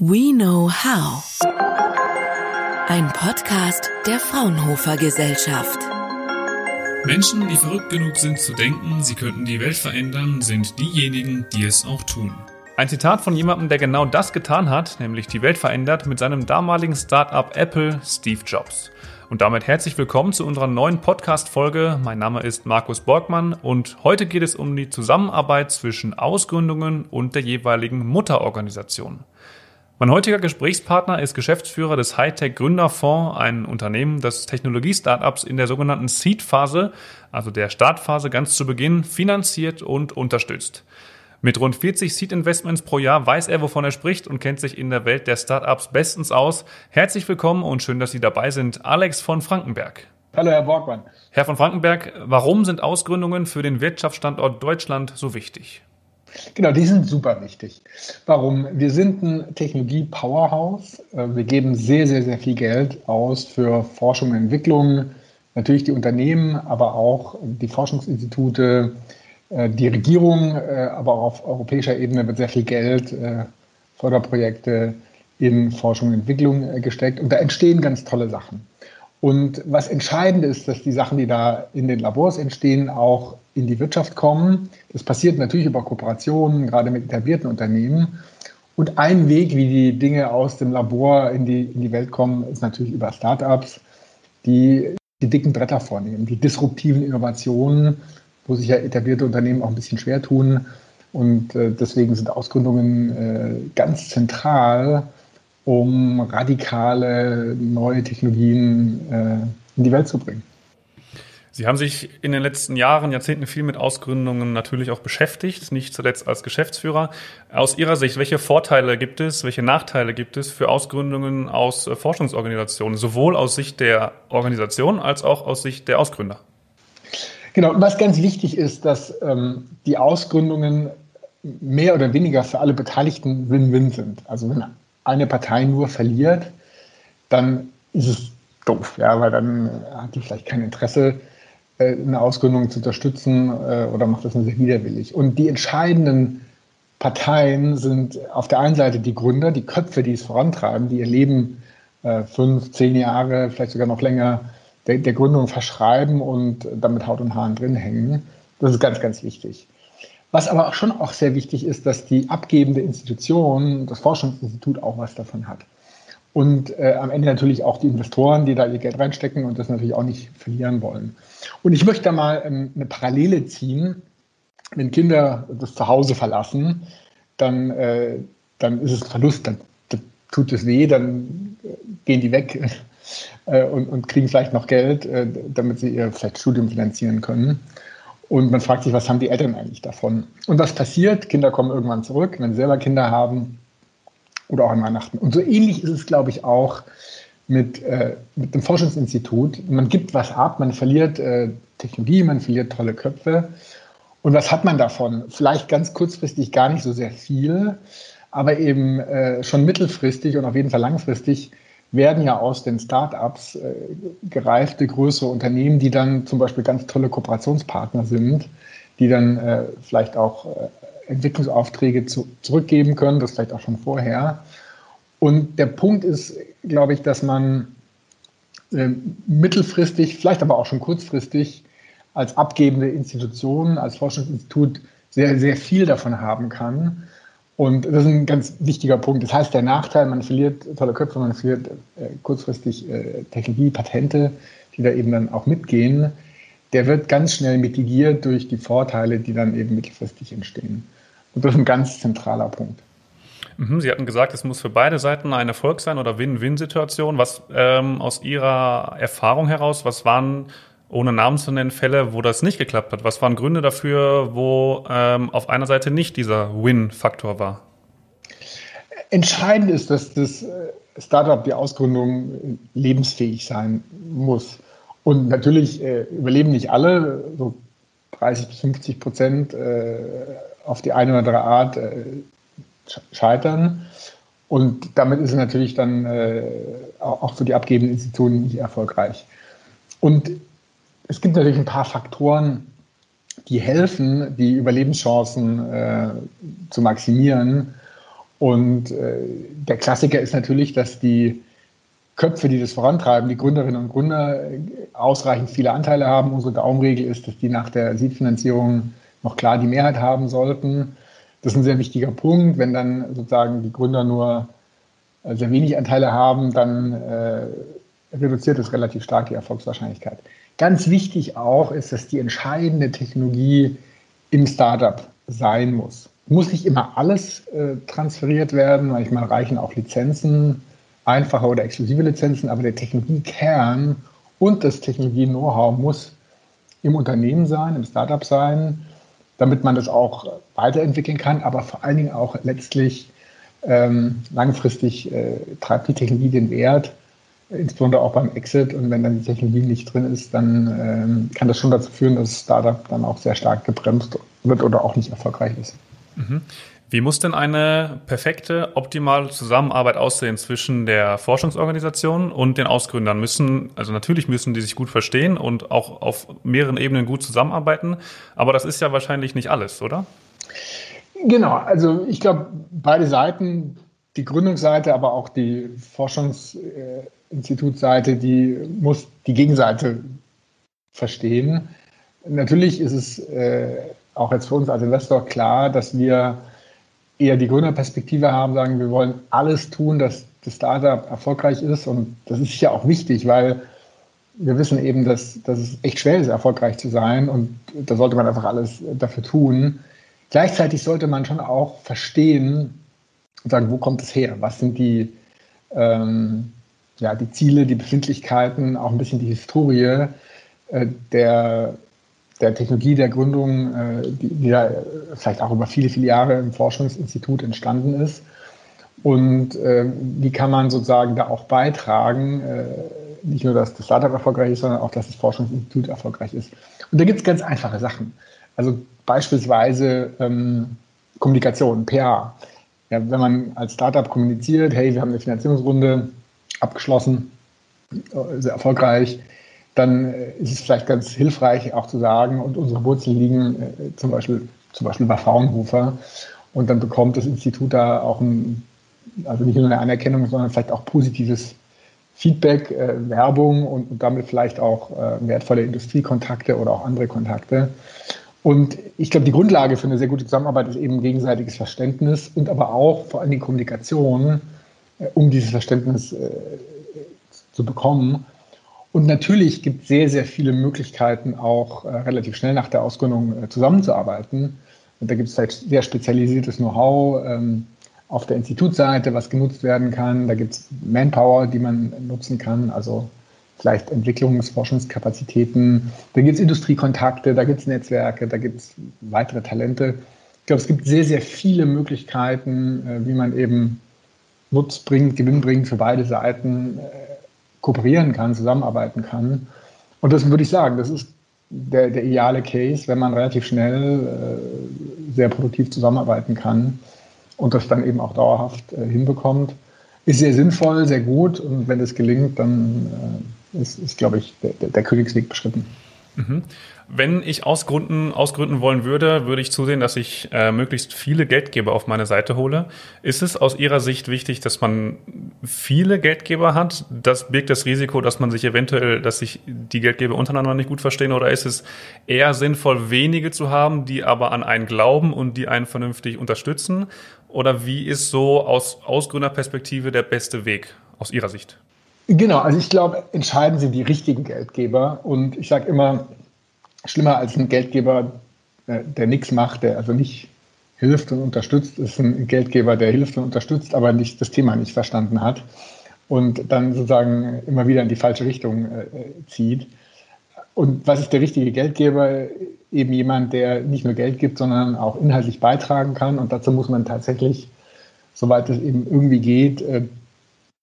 We Know How. Ein Podcast der Fraunhofer Gesellschaft. Menschen, die verrückt genug sind zu denken, sie könnten die Welt verändern, sind diejenigen, die es auch tun. Ein Zitat von jemandem, der genau das getan hat, nämlich die Welt verändert mit seinem damaligen Startup Apple, Steve Jobs. Und damit herzlich willkommen zu unserer neuen Podcast-Folge. Mein Name ist Markus Borgmann und heute geht es um die Zusammenarbeit zwischen Ausgründungen und der jeweiligen Mutterorganisation. Mein heutiger Gesprächspartner ist Geschäftsführer des Hightech Gründerfonds, ein Unternehmen, das Technologie-Startups in der sogenannten Seed-Phase, also der Startphase ganz zu Beginn, finanziert und unterstützt. Mit rund 40 Seed-Investments pro Jahr weiß er, wovon er spricht und kennt sich in der Welt der Startups bestens aus. Herzlich willkommen und schön, dass Sie dabei sind, Alex von Frankenberg. Hallo, Herr Borgmann. Herr von Frankenberg, warum sind Ausgründungen für den Wirtschaftsstandort Deutschland so wichtig? Genau, die sind super wichtig. Warum? Wir sind ein Technologie-Powerhouse. Äh, wir geben sehr, sehr, sehr viel Geld aus für Forschung und Entwicklung. Natürlich die Unternehmen, aber auch die Forschungsinstitute, äh, die Regierung, äh, aber auch auf europäischer Ebene wird sehr viel Geld, Förderprojekte in Forschung und Entwicklung gesteckt. Und da entstehen ganz tolle Sachen. Und was entscheidend ist, dass die Sachen, die da in den Labors entstehen, auch in die Wirtschaft kommen. Das passiert natürlich über Kooperationen, gerade mit etablierten Unternehmen. Und ein Weg, wie die Dinge aus dem Labor in die, in die Welt kommen, ist natürlich über Startups, die die dicken Bretter vornehmen, die disruptiven Innovationen, wo sich ja etablierte Unternehmen auch ein bisschen schwer tun. Und äh, deswegen sind Ausgründungen äh, ganz zentral um radikale neue Technologien äh, in die Welt zu bringen. Sie haben sich in den letzten Jahren, Jahrzehnten viel mit Ausgründungen natürlich auch beschäftigt, nicht zuletzt als Geschäftsführer. Aus Ihrer Sicht, welche Vorteile gibt es, welche Nachteile gibt es für Ausgründungen aus äh, Forschungsorganisationen, sowohl aus Sicht der Organisation als auch aus Sicht der Ausgründer? Genau, was ganz wichtig ist, dass ähm, die Ausgründungen mehr oder weniger für alle Beteiligten Win-Win sind. Also wenn eine Partei nur verliert, dann ist es doof, ja, weil dann hat die vielleicht kein Interesse, äh, eine Ausgründung zu unterstützen äh, oder macht das nur sehr widerwillig. Und die entscheidenden Parteien sind auf der einen Seite die Gründer, die Köpfe, die es vorantreiben, die ihr Leben äh, fünf, zehn Jahre, vielleicht sogar noch länger der, Gründung verschreiben und damit Haut und Haaren drin hängen. Das ist ganz, ganz wichtig. Was aber auch schon auch sehr wichtig ist, dass die abgebende Institution, das Forschungsinstitut auch was davon hat. Und äh, am Ende natürlich auch die Investoren, die da ihr Geld reinstecken und das natürlich auch nicht verlieren wollen. Und ich möchte da mal ähm, eine Parallele ziehen. Wenn Kinder das Zuhause verlassen, dann, äh, dann ist es ein Verlust, dann, dann tut es weh, dann äh, gehen die weg äh, und, und kriegen vielleicht noch Geld, äh, damit sie ihr vielleicht Studium finanzieren können. Und man fragt sich, was haben die Eltern eigentlich davon? Und was passiert? Kinder kommen irgendwann zurück, wenn sie selber Kinder haben oder auch an Weihnachten. Und so ähnlich ist es, glaube ich, auch mit, äh, mit dem Forschungsinstitut. Man gibt was ab, man verliert äh, Technologie, man verliert tolle Köpfe. Und was hat man davon? Vielleicht ganz kurzfristig gar nicht so sehr viel, aber eben äh, schon mittelfristig und auf jeden Fall langfristig werden ja aus den Startups äh, gereifte größere Unternehmen, die dann zum Beispiel ganz tolle Kooperationspartner sind, die dann äh, vielleicht auch äh, Entwicklungsaufträge zu, zurückgeben können, das vielleicht auch schon vorher. Und der Punkt ist, glaube ich, dass man äh, mittelfristig, vielleicht aber auch schon kurzfristig als abgebende Institution, als Forschungsinstitut sehr, sehr viel davon haben kann und das ist ein ganz wichtiger Punkt. Das heißt, der Nachteil, man verliert tolle Köpfe, man verliert äh, kurzfristig äh, Technologie, Patente, die da eben dann auch mitgehen, der wird ganz schnell mitigiert durch die Vorteile, die dann eben mittelfristig entstehen. Und das ist ein ganz zentraler Punkt. Mhm, Sie hatten gesagt, es muss für beide Seiten ein Erfolg sein oder Win-Win-Situation. Was ähm, aus Ihrer Erfahrung heraus, was waren ohne Namen zu nennen, Fälle, wo das nicht geklappt hat? Was waren Gründe dafür, wo ähm, auf einer Seite nicht dieser Win-Faktor war? Entscheidend ist, dass das äh, Startup, die Ausgründung lebensfähig sein muss. Und natürlich äh, überleben nicht alle, so 30 bis 50 Prozent äh, auf die eine oder andere Art äh, scheitern. Und damit ist es natürlich dann äh, auch für die abgebenden Institutionen nicht erfolgreich. Und es gibt natürlich ein paar Faktoren, die helfen, die Überlebenschancen äh, zu maximieren. Und äh, der Klassiker ist natürlich, dass die Köpfe, die das vorantreiben, die Gründerinnen und Gründer, äh, ausreichend viele Anteile haben. Unsere Daumenregel ist, dass die nach der Seed-Finanzierung noch klar die Mehrheit haben sollten. Das ist ein sehr wichtiger Punkt. Wenn dann sozusagen die Gründer nur äh, sehr wenig Anteile haben, dann äh, reduziert es relativ stark die Erfolgswahrscheinlichkeit. Ganz wichtig auch ist, dass die entscheidende Technologie im Startup sein muss. Muss nicht immer alles äh, transferiert werden, manchmal reichen auch Lizenzen, einfache oder exklusive Lizenzen, aber der Technologiekern und das Technologie-Know-how muss im Unternehmen sein, im Startup sein, damit man das auch weiterentwickeln kann, aber vor allen Dingen auch letztlich ähm, langfristig äh, treibt die Technologie den Wert insbesondere auch beim Exit. Und wenn dann die Technologie nicht drin ist, dann ähm, kann das schon dazu führen, dass das Startup dann auch sehr stark gebremst wird oder auch nicht erfolgreich ist. Mhm. Wie muss denn eine perfekte, optimale Zusammenarbeit aussehen zwischen der Forschungsorganisation und den Ausgründern? Müssen, also natürlich müssen die sich gut verstehen und auch auf mehreren Ebenen gut zusammenarbeiten, aber das ist ja wahrscheinlich nicht alles, oder? Genau, also ich glaube, beide Seiten, die Gründungsseite, aber auch die Forschungs- Institutsseite, die muss die Gegenseite verstehen. Natürlich ist es äh, auch jetzt für uns als Investor klar, dass wir eher die Gründerperspektive haben, sagen, wir wollen alles tun, dass das Startup erfolgreich ist. Und das ist ja auch wichtig, weil wir wissen eben, dass, dass es echt schwer ist, erfolgreich zu sein. Und da sollte man einfach alles dafür tun. Gleichzeitig sollte man schon auch verstehen und sagen, wo kommt es her? Was sind die, ähm, ja, die Ziele, die Befindlichkeiten, auch ein bisschen die Historie äh, der, der Technologie der Gründung, äh, die, die da vielleicht auch über viele, viele Jahre im Forschungsinstitut entstanden ist. Und äh, wie kann man sozusagen da auch beitragen, äh, nicht nur, dass das Startup erfolgreich ist, sondern auch, dass das Forschungsinstitut erfolgreich ist. Und da gibt es ganz einfache Sachen. Also beispielsweise ähm, Kommunikation, PA. Ja, wenn man als Startup kommuniziert, hey, wir haben eine Finanzierungsrunde, abgeschlossen, sehr erfolgreich, dann äh, ist es vielleicht ganz hilfreich auch zu sagen, und unsere Wurzeln liegen äh, zum Beispiel, zum Beispiel bei Fraunhofer. Und dann bekommt das Institut da auch ein, also nicht nur eine Anerkennung, sondern vielleicht auch positives Feedback, äh, Werbung und, und, damit vielleicht auch äh, wertvolle Industriekontakte oder auch andere Kontakte. Und ich glaube, die Grundlage für eine sehr gute Zusammenarbeit ist eben gegenseitiges Verständnis und aber auch vor allem die Kommunikation um dieses Verständnis äh, zu bekommen. Und natürlich gibt es sehr, sehr viele Möglichkeiten, auch äh, relativ schnell nach der Ausgründung äh, zusammenzuarbeiten. Und da gibt es vielleicht sehr spezialisiertes Know-how ähm, auf der Institutsseite, was genutzt werden kann. Da gibt es Manpower, die man nutzen kann, also vielleicht Entwicklungsforschungskapazitäten. Da gibt es Industriekontakte, da gibt es Netzwerke, da gibt es weitere Talente. Ich glaube, es gibt sehr, sehr viele Möglichkeiten, äh, wie man eben nutzbringend, gewinnbringend für beide Seiten äh, kooperieren kann, zusammenarbeiten kann. Und das würde ich sagen, das ist der, der ideale Case, wenn man relativ schnell äh, sehr produktiv zusammenarbeiten kann und das dann eben auch dauerhaft hinbekommt. Ist sehr sinnvoll, sehr gut und wenn es gelingt, dann ist, ist, glaube ich, der, der Königsweg beschritten. Mhm. Wenn ich ausgründen, ausgründen wollen würde, würde ich zusehen, dass ich äh, möglichst viele Geldgeber auf meine Seite hole. Ist es aus Ihrer Sicht wichtig, dass man viele Geldgeber hat? Das birgt das Risiko, dass man sich eventuell, dass sich die Geldgeber untereinander nicht gut verstehen? Oder ist es eher sinnvoll, wenige zu haben, die aber an einen glauben und die einen vernünftig unterstützen? Oder wie ist so aus Ausgründerperspektive der beste Weg aus Ihrer Sicht? Genau, also ich glaube, entscheidend sind die richtigen Geldgeber. Und ich sage immer, schlimmer als ein Geldgeber, äh, der nichts macht, der also nicht hilft und unterstützt, ist ein Geldgeber, der hilft und unterstützt, aber nicht das Thema nicht verstanden hat und dann sozusagen immer wieder in die falsche Richtung äh, zieht. Und was ist der richtige Geldgeber? Eben jemand, der nicht nur Geld gibt, sondern auch inhaltlich beitragen kann. Und dazu muss man tatsächlich, soweit es eben irgendwie geht, äh,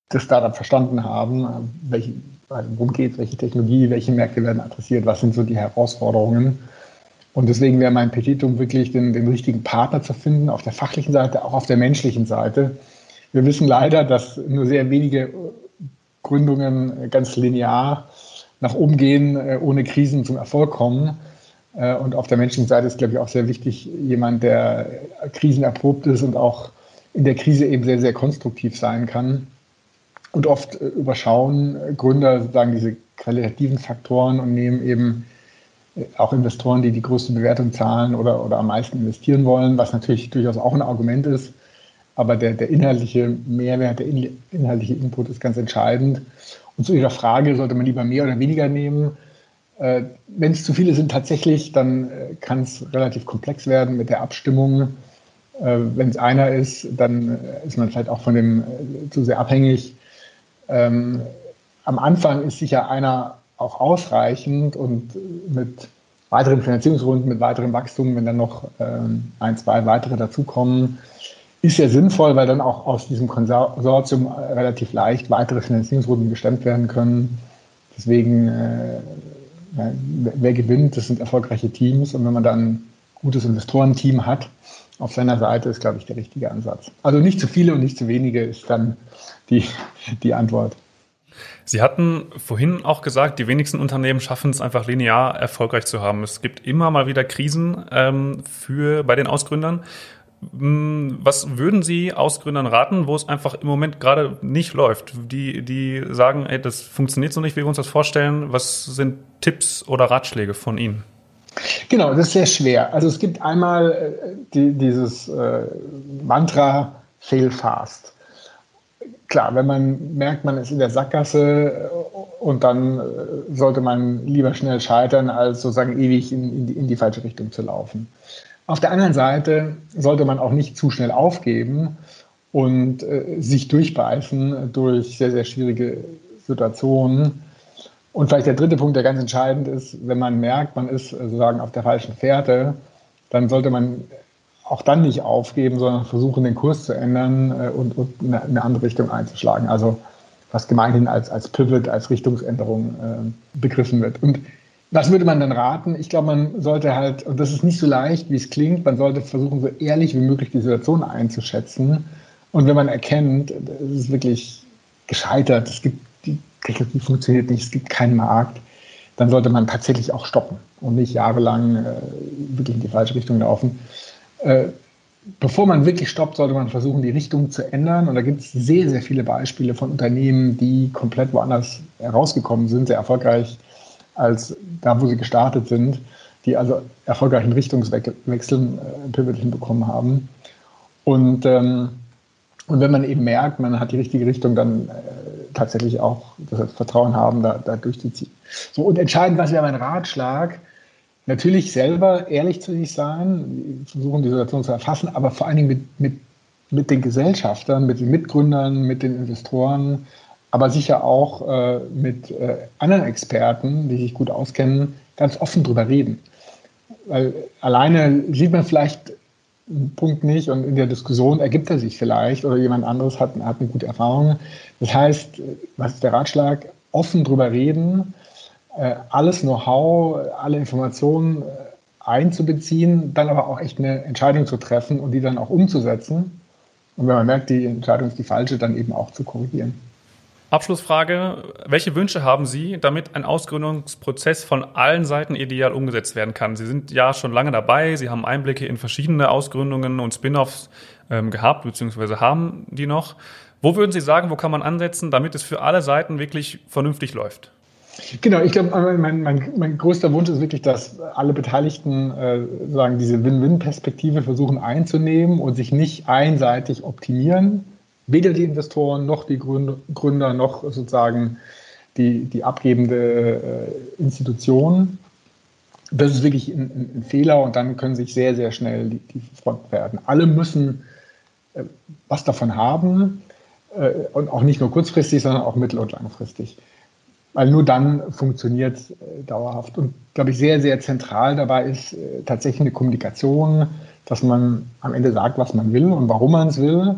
das Startup verstanden haben, welche, worum geht es, welche Technologie, welche Märkte werden adressiert, was sind so die Herausforderungen. Und deswegen wäre mein Petitum wirklich, den, den richtigen Partner zu finden, auf der fachlichen Seite, auch auf der menschlichen Seite. Wir wissen leider, dass nur sehr wenige Gründungen ganz linear nach oben gehen, äh, ohne Krisen zum Erfolg kommen. Äh, und auf der menschlichen Seite ist, glaube ich, auch sehr wichtig, jemand, der krisenerprobt ist und auch in der Krise eben sehr, sehr konstruktiv sein kann. Und oft äh, überschauen Gründer sozusagen diese qualitativen Faktoren und nehmen eben äh, auch Investoren, die die größte Bewertung zahlen oder, oder am meisten investieren wollen, was natürlich durchaus auch ein Argument ist. Aber der, der inhaltliche Mehrwert, der inhaltliche Input ist ganz entscheidend. Und zu Ihrer Frage, sollte man lieber mehr oder weniger nehmen? Äh, Wenn es zu viele sind tatsächlich, dann äh, kann es relativ komplex werden mit der Abstimmung. Äh, Wenn es einer ist, dann äh, ist man vielleicht auch von dem äh, zu sehr abhängig. Ähm, am Anfang ist sicher einer auch ausreichend und mit weiteren Finanzierungsrunden, mit weiterem Wachstum, wenn dann noch ähm, ein, zwei weitere dazukommen, ist ja sinnvoll, weil dann auch aus diesem Konsortium relativ leicht weitere Finanzierungsrunden gestemmt werden können. Deswegen, äh, wer gewinnt, das sind erfolgreiche Teams. Und wenn man dann ein gutes Investorenteam hat auf seiner Seite, ist, glaube ich, der richtige Ansatz. Also nicht zu viele und nicht zu wenige ist dann die, die Antwort. Sie hatten vorhin auch gesagt, die wenigsten Unternehmen schaffen es einfach linear erfolgreich zu haben. Es gibt immer mal wieder Krisen ähm, für bei den Ausgründern. Hm, was würden Sie Ausgründern raten, wo es einfach im Moment gerade nicht läuft? Die, die sagen, ey, das funktioniert so nicht, wie wir uns das vorstellen. Was sind Tipps oder Ratschläge von Ihnen? Genau, das ist sehr schwer. Also es gibt einmal äh, die, dieses äh, Mantra Fail Fast. Klar, wenn man merkt, man ist in der Sackgasse äh, und dann äh, sollte man lieber schnell scheitern, als sozusagen ewig in, in, die, in die falsche Richtung zu laufen. Auf der anderen Seite sollte man auch nicht zu schnell aufgeben und äh, sich durchbeißen durch sehr, sehr schwierige Situationen. Und vielleicht der dritte Punkt, der ganz entscheidend ist, wenn man merkt, man ist sozusagen auf der falschen Fährte, dann sollte man auch dann nicht aufgeben, sondern versuchen, den Kurs zu ändern äh, und, und eine, eine, andere Richtung einzuschlagen. Also was gemeinhin als, als Pivot, als Richtungsänderung äh, begriffen wird. Und was würde man dann raten? Ich glaube, man sollte halt, und das ist nicht so leicht, wie es klingt, man sollte versuchen, so ehrlich wie möglich die Situation einzuschätzen. Und wenn man erkennt, es ist wirklich gescheitert, es gibt, Technologie funktioniert nicht, es gibt keinen Markt, dann sollte man tatsächlich auch stoppen und nicht jahrelang äh, wirklich in die falsche Richtung laufen. Äh, bevor man wirklich stoppt, sollte man versuchen, die Richtung zu ändern. Und da gibt es sehr, sehr viele Beispiele von Unternehmen, die komplett woanders herausgekommen sind, sehr erfolgreich als da, wo sie gestartet sind, die also erfolgreichen Richtungswechseln äh, Pivot hinbekommen haben. Und, ähm, und wenn man eben merkt, man hat die richtige Richtung, dann äh, tatsächlich auch das Vertrauen haben, da, da durchzuziehen. So, und entscheidend, was wäre mein Ratschlag? Natürlich selber ehrlich zu sich sein, versuchen die Situation zu erfassen, aber vor allen Dingen mit, mit, mit den Gesellschaftern, mit den Mitgründern, mit den Investoren, aber sicher auch äh, mit äh, anderen Experten, die sich gut auskennen, ganz offen drüber reden. Weil alleine sieht man vielleicht Punkt nicht und in der Diskussion ergibt er sich vielleicht oder jemand anderes hat, hat eine gute Erfahrung. Das heißt, was ist der Ratschlag? Offen drüber reden, äh, alles Know-how, alle Informationen äh, einzubeziehen, dann aber auch echt eine Entscheidung zu treffen und die dann auch umzusetzen. Und wenn man merkt, die Entscheidung ist die falsche, dann eben auch zu korrigieren. Abschlussfrage. Welche Wünsche haben Sie, damit ein Ausgründungsprozess von allen Seiten ideal umgesetzt werden kann? Sie sind ja schon lange dabei. Sie haben Einblicke in verschiedene Ausgründungen und Spin-offs ähm, gehabt, beziehungsweise haben die noch. Wo würden Sie sagen, wo kann man ansetzen, damit es für alle Seiten wirklich vernünftig läuft? Genau, ich glaube, mein, mein, mein, größter Wunsch ist wirklich, dass alle Beteiligten äh, sagen, diese Win-Win-Perspektive versuchen einzunehmen und sich nicht einseitig optimieren weder die Investoren noch die Gründer noch sozusagen die, die abgebende äh, Institution. Das ist wirklich ein, ein, Fehler und dann können sich sehr, sehr schnell die, die Fronten werden. Alle müssen äh, was davon haben äh, und auch nicht nur kurzfristig, sondern auch mittel- und langfristig. Weil nur dann funktioniert dauerhaft. Und glaube ich, sehr, sehr zentral dabei ist tatsächlich eine Kommunikation, dass man am Ende sagt, was man will und warum man es will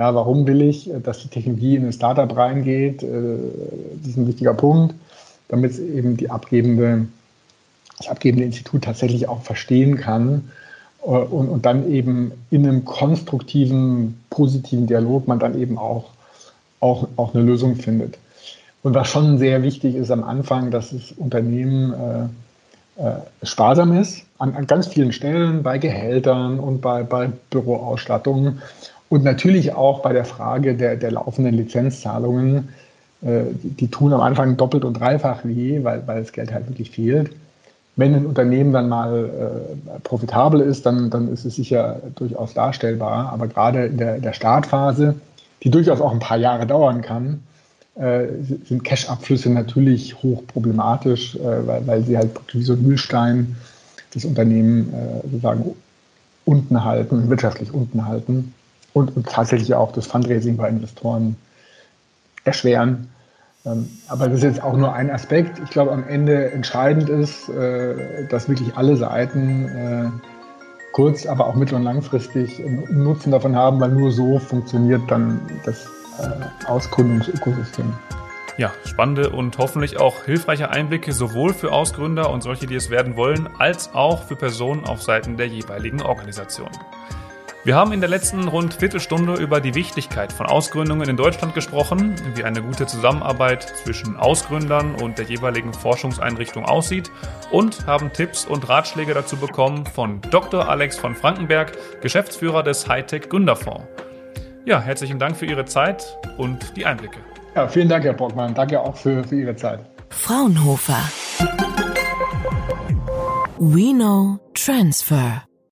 ja, warum will ich, äh, dass die Technologie in ein Startup reingeht? Äh, das ist ein wichtiger Punkt, damit es eben die abgebende, das abgebende Institut tatsächlich auch verstehen kann äh, und, und dann eben in einem konstruktiven, positiven Dialog man dann eben auch, auch, auch eine Lösung findet. Und was schon sehr wichtig ist am Anfang, dass das Unternehmen äh, äh, sparsam ist, an, an ganz vielen Stellen, bei Gehältern und bei, bei Büroausstattungen Und natürlich auch bei der Frage der, der laufenden Lizenzzahlungen, äh, die, tun am Anfang doppelt und dreifach weh, weil, weil das Geld halt wirklich fehlt. Wenn ein Unternehmen dann mal äh, profitabel ist, dann, dann ist es sicher durchaus darstellbar. Aber gerade in der, der Startphase, die durchaus auch ein paar Jahre dauern kann, äh, sind Cash-Abflüsse natürlich hoch problematisch, äh, weil, weil sie halt wie so ein Mühlstein das Unternehmen sozusagen unten halten, wirtschaftlich unten halten und, tatsächlich auch das Fundraising bei Investoren erschweren. Ähm, aber das ist jetzt auch nur ein Aspekt. Ich glaube, am Ende entscheidend ist, äh, dass wirklich alle Seiten äh, kurz, aber auch mittel- und langfristig einen Nutzen davon haben, weil nur so funktioniert dann das äh, Ausgründungsökosystem. Ja, spannende und hoffentlich auch hilfreiche Einblicke sowohl für Ausgründer und solche, die es werden wollen, als auch für Personen auf Seiten der jeweiligen Organisationen. Wir haben in der letzten rund Viertelstunde über die Wichtigkeit von Ausgründungen in Deutschland gesprochen, wie eine gute Zusammenarbeit zwischen Ausgründern und der jeweiligen Forschungseinrichtung aussieht und haben Tipps und Ratschläge dazu bekommen von Dr. Alex von Frankenberg, Geschäftsführer des Hightech Gründerfonds. Ja, herzlichen Dank für Ihre Zeit und die Einblicke. Ja, vielen Dank, Herr Brockmann. Danke auch für, für Ihre Zeit. Fraunhofer. We know transfer.